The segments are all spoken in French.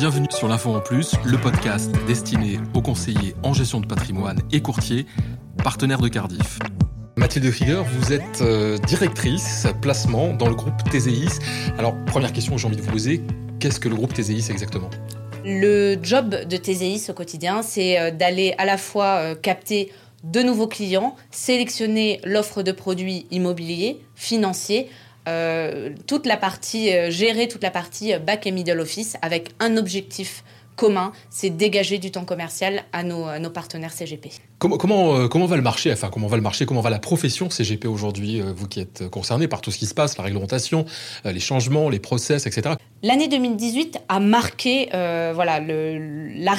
bienvenue sur l'Info en Plus, le podcast destiné aux conseillers en gestion de patrimoine et courtiers, partenaires de Cardiff. Mathilde Figueur, vous êtes euh, directrice placement dans le groupe TZIS. Alors, première question que j'ai envie de vous poser, qu'est-ce que le groupe TZIS exactement? Le job de TZIS au quotidien, c'est euh, d'aller à la fois euh, capter de nouveaux clients, sélectionner l'offre de produits immobiliers, financiers, euh, toute la partie, euh, gérer toute la partie euh, back et middle office avec un objectif commun, c'est dégager du temps commercial à nos, partenaires CGP. Comment, comment, comment, va le marché Enfin, comment va le marché Comment va la profession CGP aujourd'hui Vous qui êtes concerné par tout ce qui se passe, la réglementation, les changements, les process, etc. L'année 2018 a marqué, euh, voilà, le, la,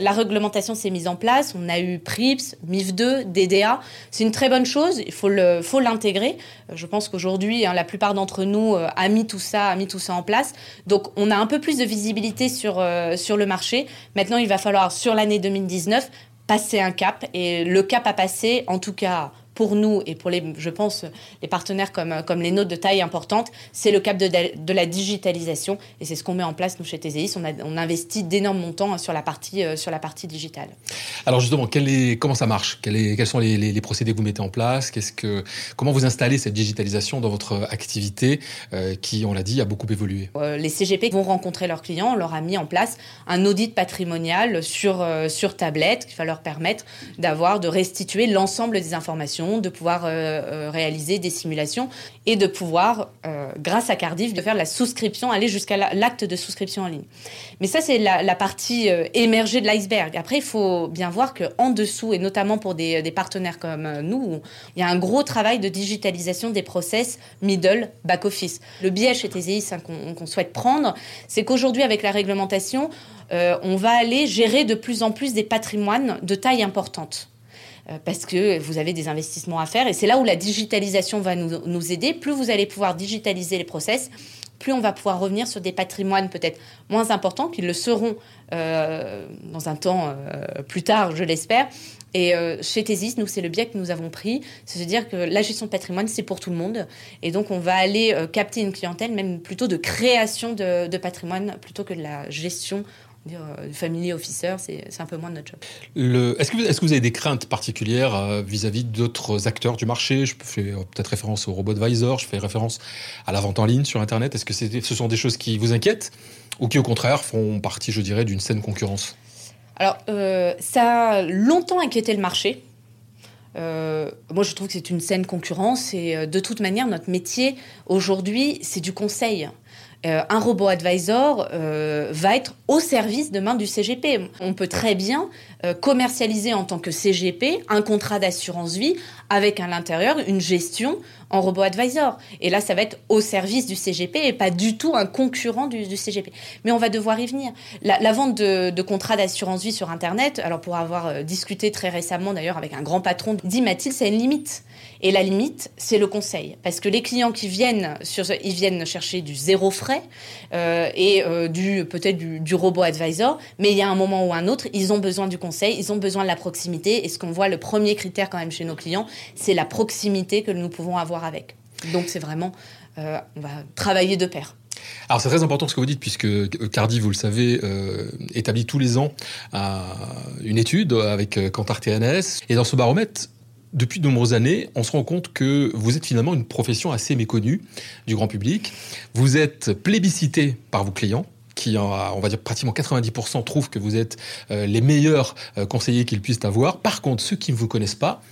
la, réglementation s'est mise en place. On a eu PRIPS, MIF2, DDA. C'est une très bonne chose. Il faut le, faut l'intégrer. Je pense qu'aujourd'hui, hein, la plupart d'entre nous euh, a mis tout ça, a mis tout ça en place. Donc, on a un peu plus de visibilité sur euh, sur le marché. Maintenant, il va falloir sur l'année 2019 passer un cap et le cap à passer, en tout cas pour nous et pour les, je pense, les partenaires comme, comme les nôtres de taille importante, c'est le cap de, de, la digitalisation et c'est ce qu'on met en place nous chez TZIS. On, a, on investit d'énormes montants sur la partie, euh, sur la partie digitale. Alors justement, quel est, comment ça marche? Quel est, Quels sont les, les, les, procédés que vous mettez en place? Qu'est-ce que, Comment vous installez cette digitalisation dans votre activité euh, qui, on l'a dit, a beaucoup évolué? Euh, Les CGP vont rencontrer leurs clients. On leur a mis en place un audit patrimonial sur, euh, sur tablette qui va leur permettre d'avoir, de restituer l'ensemble des informations de pouvoir euh, euh, réaliser des simulations et de pouvoir, euh, grâce à Cardiff, de faire la souscription, aller jusqu'à l'acte de souscription en ligne. Mais ça, c'est la, la, partie émergée de l'iceberg. Après, il faut bien voir qu'en dessous, et notamment pour des, partenaires comme nous, il y a un gros travail de digitalisation des process middle, back-office. Le biais chez TZIS hein, qu'on qu souhaite prendre, c'est qu'aujourd'hui, avec la réglementation, on va aller gérer de plus en plus des patrimoines de taille importante. Euh, parce que vous avez des investissements à faire. Et c'est là où la digitalisation va nous, nous, aider. Plus vous allez pouvoir digitaliser les process, plus on va pouvoir revenir sur des patrimoines peut-être moins importants, qu'ils le seront euh, dans un temps euh, plus tard, je l'espère. Et euh, chez Thésis, nous, c'est le biais que nous avons pris, c'est de dire que la gestion de patrimoine, c'est pour tout le monde. Et donc, on va aller capter une clientèle, même plutôt de création de, de patrimoine, plutôt que de la gestion dire, euh, family officer, c'est un peu moins de notre job. Est-ce que, est que, vous avez des craintes particulières vis-à-vis -vis d'autres acteurs du marché? Je fais peut-être référence au robot advisor, je fais référence à la vente en ligne sur Internet. Est-ce que ce sont des choses qui vous inquiètent ou qui, au contraire, font partie, je dirais, d'une saine concurrence? Alors, euh, ça a longtemps inquiété le marché. Euh, moi, je trouve que c'est une saine concurrence et euh, de toute manière, notre métier aujourd'hui, c'est du conseil. Euh, un robot advisor euh, va être au service demain du CGP. On peut très bien euh, commercialiser en tant que CGP un contrat d'assurance vie avec à l'intérieur une gestion en robot advisor. Et là, ça va être au service du CGP et pas du tout un concurrent du, CGP. Mais on va devoir y venir. La, vente de, contrats d'assurance vie sur Internet, alors pour avoir euh, discuté très récemment d'ailleurs avec un grand patron, dit Mathilde, c'est une limite. Et la limite, c'est le conseil. Parce que les clients qui viennent, ils viennent chercher du zéro frais euh, et euh, du peut-être du, du robot advisor, mais il y a un moment ou un autre, ils ont besoin du conseil, ils ont besoin de la proximité. Et ce qu'on voit, le premier critère quand même chez nos clients, c'est la proximité que nous pouvons avoir avec. Donc c'est vraiment, euh, on va travailler de pair. Alors c'est très important ce que vous dites puisque Cardi, vous le savez, euh, établit tous les ans euh, une étude avec euh, Kantar TNS et dans ce baromètre. Depuis de nombreuses années, on se rend compte que vous êtes finalement une profession assez méconnue du grand public. Vous êtes plébiscité par vos clients, qui, on va dire pratiquement 90%, trouvent que vous êtes euh, les meilleurs euh, conseillers qu'ils puissent avoir. Par contre, ceux qui ne vous connaissent pas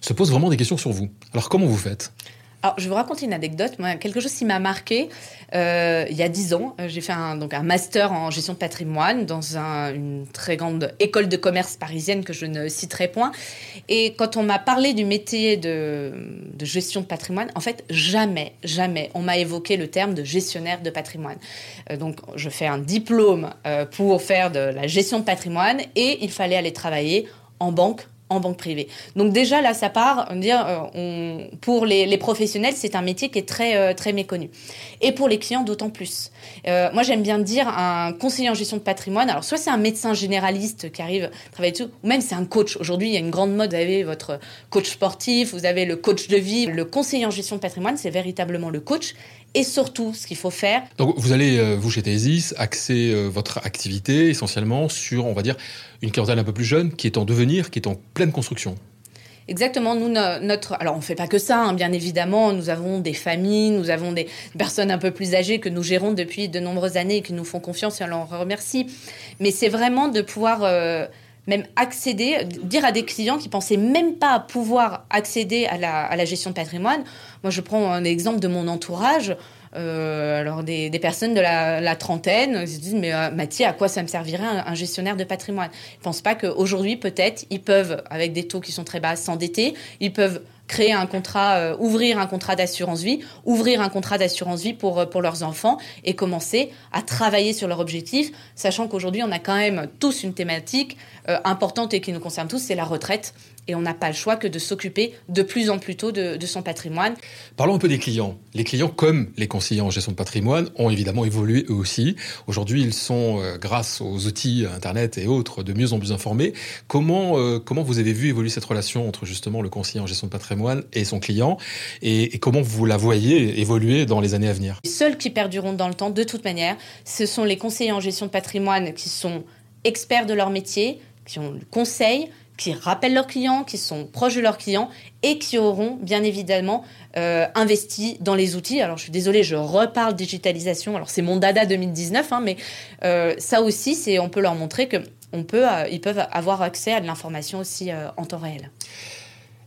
se posent vraiment des questions sur vous. Alors comment vous faites? Alors, je vais vous raconter une anecdote. Moi, quelque chose qui m'a marqué euh, il y a dix ans. J'ai fait un, donc un master en gestion de patrimoine dans un, une très grande école de commerce parisienne que je ne citerai point. Et quand on m'a parlé du métier de, gestion de patrimoine, en fait, jamais, jamais on m'a évoqué le terme de gestionnaire de patrimoine. Euh, donc, je fais un diplôme euh, pour faire de la gestion de patrimoine et il fallait aller travailler en banque en banque privée. Donc déjà là, ça part, on dire, euh, pour les, les professionnels, c'est un métier qui est très euh, très méconnu, et pour les clients d'autant plus. Euh, moi, j'aime bien dire un conseiller en gestion de patrimoine. Alors soit c'est un médecin généraliste qui arrive travailler dessus, ou même c'est un coach. Aujourd'hui, il y a une grande mode. Vous avez votre coach sportif, vous avez le coach de vie. Le conseiller en gestion de patrimoine, c'est véritablement le coach, Et surtout, ce qu'il faut faire. Donc, vous allez, vous, chez Thésis, axer votre activité essentiellement sur, on va dire, une clientèle un peu plus jeune qui est en devenir, qui est en pleine construction. Exactement, nous, notre... Alors, on ne fait pas que ça, hein, bien évidemment. Nous avons des familles, nous avons des personnes un peu plus âgées que nous gérons depuis de nombreuses années et qui nous font confiance et on leur remercie. Mais c'est vraiment de pouvoir... Euh, même accéder, dire à des clients qui pensaient même pas pouvoir accéder à la, à la gestion de patrimoine. Moi, je prends un exemple de mon entourage. Euh, alors des, personnes de la, trentaine se disent mais euh, Mathieu, à quoi ça me servirait un, gestionnaire de patrimoine? Ils pensent pas qu'aujourd'hui peut-être ils peuvent avec des taux qui sont très bas s'endetter, ils peuvent créer un contrat, euh, ouvrir un contrat d'assurance vie, ouvrir un contrat d'assurance vie pour, pour leurs enfants et commencer à travailler sur leur objectif, sachant qu'aujourd'hui on a quand même tous une thématique importante et qui nous concerne tous, c'est la retraite et on n'a pas le choix que de s'occuper de plus en plus tôt de, son patrimoine. Parlons un peu des clients. Les clients, comme les conseillers en gestion de patrimoine, ont évidemment évolué eux aussi. Aujourd'hui, ils sont, euh, grâce aux outils Internet et autres, de mieux en mieux informés. Comment, euh, comment vous avez vu évoluer cette relation entre justement le conseiller en gestion de patrimoine et son client et, comment vous la voyez évoluer dans les années à venir? Les seuls qui perduront dans le temps, de toute manière, ce sont les conseillers en gestion de patrimoine qui sont experts de leur métier, qui ont le conseil, qui rappellent leurs clients, qui sont proches de leurs clients et qui auront bien évidemment euh, investi dans les outils. Alors je suis désolée, je reparle digitalisation. Alors c'est mon dada 2019, hein, mais euh, ça aussi, c'est on peut leur montrer que on peut, euh, ils peuvent avoir accès à de l'information aussi en temps réel.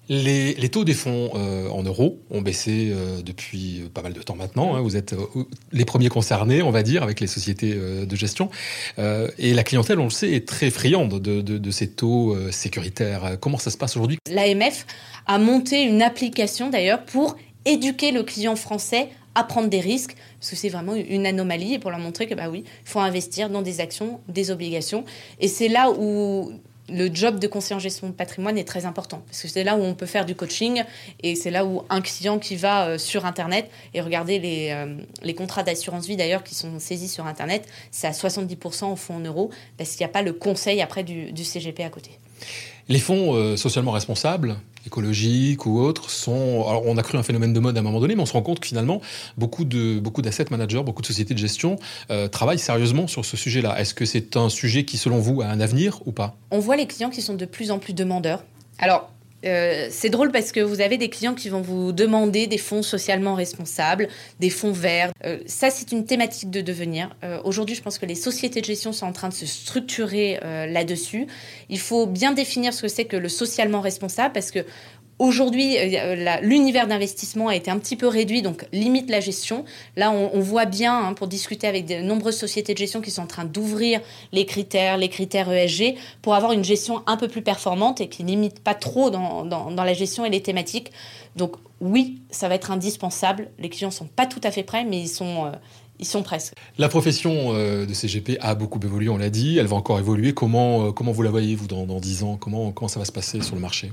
Les, taux des fonds euh, en euros ont baissé euh, depuis pas mal de temps maintenant. Hein. Vous êtes euh, les premiers concernés, on va dire, avec les sociétés de gestion. et la clientèle, on le sait, est très friande de, ces taux sécuritaires. Comment ça se passe aujourd'hui? L'AMF a monté une application d'ailleurs pour éduquer le client français à prendre des risques, parce que c'est vraiment une anomalie, et pour leur montrer que, bah oui, il faut investir dans des actions, des obligations. Et c'est là où le job de conseiller en gestion de patrimoine est très important parce que c'est là où on peut faire du coaching et c'est là où un client qui va euh, sur Internet et regarder les, euh, les contrats d'assurance vie d'ailleurs qui sont saisis sur Internet, c'est à 70% au fond en euros parce qu'il n'y a pas le conseil après du CGP à côté. Les fonds euh, socialement responsables, écologiques ou autres, sont. Alors, on a cru un phénomène de mode à un moment donné, mais on se rend compte que finalement, beaucoup de beaucoup d'asset managers, beaucoup de sociétés de gestion euh, travaillent sérieusement sur ce sujet-là. Est-ce que c'est un sujet qui, selon vous, a un avenir ou pas? On voit les clients qui sont de plus en plus demandeurs. Alors, euh, c'est drôle parce que vous avez des clients qui vont vous demander des fonds socialement responsables, des fonds verts. Euh, ça, c'est une thématique de devenir. Euh, aujourd'hui, je pense que les sociétés de gestion sont en train de se structurer là-dessus. Il faut bien définir ce que c'est que le socialement responsable parce que Aujourd'hui, euh, l'univers d'investissement a été un petit peu réduit, donc limite la gestion. Là, on, voit bien, hein, pour discuter avec de nombreuses sociétés de gestion qui sont en train d'ouvrir les critères, les critères ESG, pour avoir une gestion un peu plus performante et qui limite pas trop dans, la gestion et les thématiques. Donc oui, ça va être indispensable. Les clients sont pas tout à fait prêts, mais ils sont... Euh, presque. La profession euh, de CGP a beaucoup évolué, on l'a dit. Elle va encore évoluer. Comment, comment vous la voyez, vous, dans, dans 10 ans? Comment, comment ça va se passer sur le marché?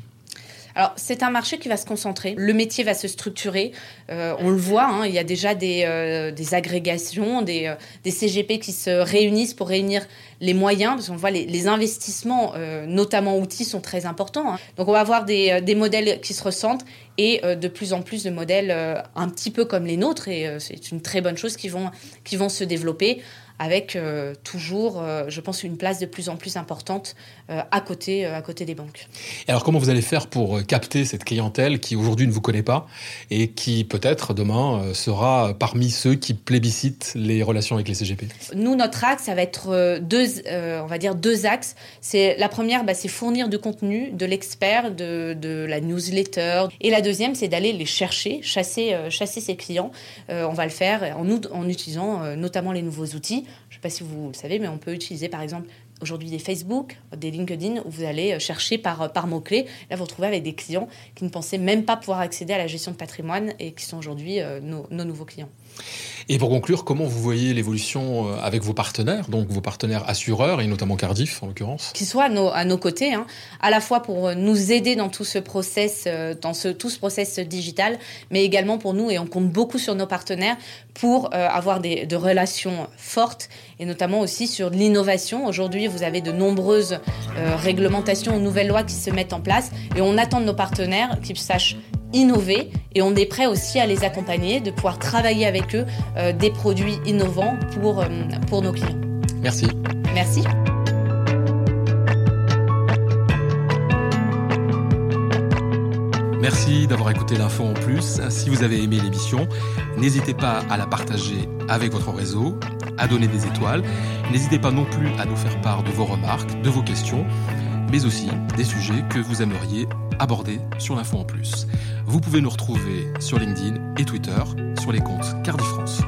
Alors, c'est un marché qui va se concentrer. Le métier va se structurer. Euh, on le voit, hein, il y a déjà des, euh, agrégations, euh, des, CGP qui se réunissent pour réunir les moyens, parce qu'on voit les, investissements, notamment outils, sont très importants. Hein. Donc, on va avoir des, modèles qui se ressentent et de plus en plus de modèles un petit peu comme les nôtres. Et c'est une très bonne chose qui vont, qui vont se développer avec euh, toujours, euh, je pense, une place de plus en plus importante euh, à, côté, à côté des banques. Et alors comment vous allez faire pour capter cette clientèle qui aujourd'hui ne vous connaît pas et qui peut-être demain sera parmi ceux qui plébiscitent les relations avec les CGP Nous, notre axe, ça va être deux, on va dire deux axes. C'est la première, bah, c'est fournir du contenu, de l'expert, de, de, la newsletter. Et la deuxième, c'est d'aller les chercher, chasser, chasser ses clients. on va le faire en, en utilisant notamment les nouveaux outils. Je ne sais pas si vous le savez, mais on peut utiliser par exemple aujourd'hui des Facebook, des LinkedIn, où vous allez euh, chercher par, euh, par mots-clés. Là, vous retrouvez avec des clients qui ne pensaient même pas pouvoir accéder à la gestion de patrimoine et qui sont aujourd'hui euh, nos, nos, nouveaux clients. Et pour conclure, comment vous voyez l'évolution avec vos partenaires, donc vos partenaires assureurs et notamment Cardiff en l'occurrence? Qui soient à nos, côtés, hein, à la fois pour nous aider dans tout ce process, dans ce, tout ce process digital, mais également pour nous, et on compte beaucoup sur nos partenaires pour avoir des, de relations fortes et notamment aussi sur l'innovation. Aujourd'hui, vous avez de nombreuses euh, réglementations ou nouvelles lois qui se mettent en place et on attend de nos partenaires qu'ils sachent innover et on est prêt aussi à les accompagner, de pouvoir travailler avec eux euh, des produits innovants pour, euh, pour nos clients. Merci. Merci. Merci d'avoir écouté l'info en plus. Si vous avez aimé l'émission, n'hésitez pas à la partager avec votre réseau, à donner des étoiles. N'hésitez pas non plus à nous faire part de vos remarques, de vos questions, mais aussi des sujets que vous aimeriez aborder sur l'info en plus. Vous pouvez nous retrouver sur LinkedIn et Twitter sur les comptes Cardi France.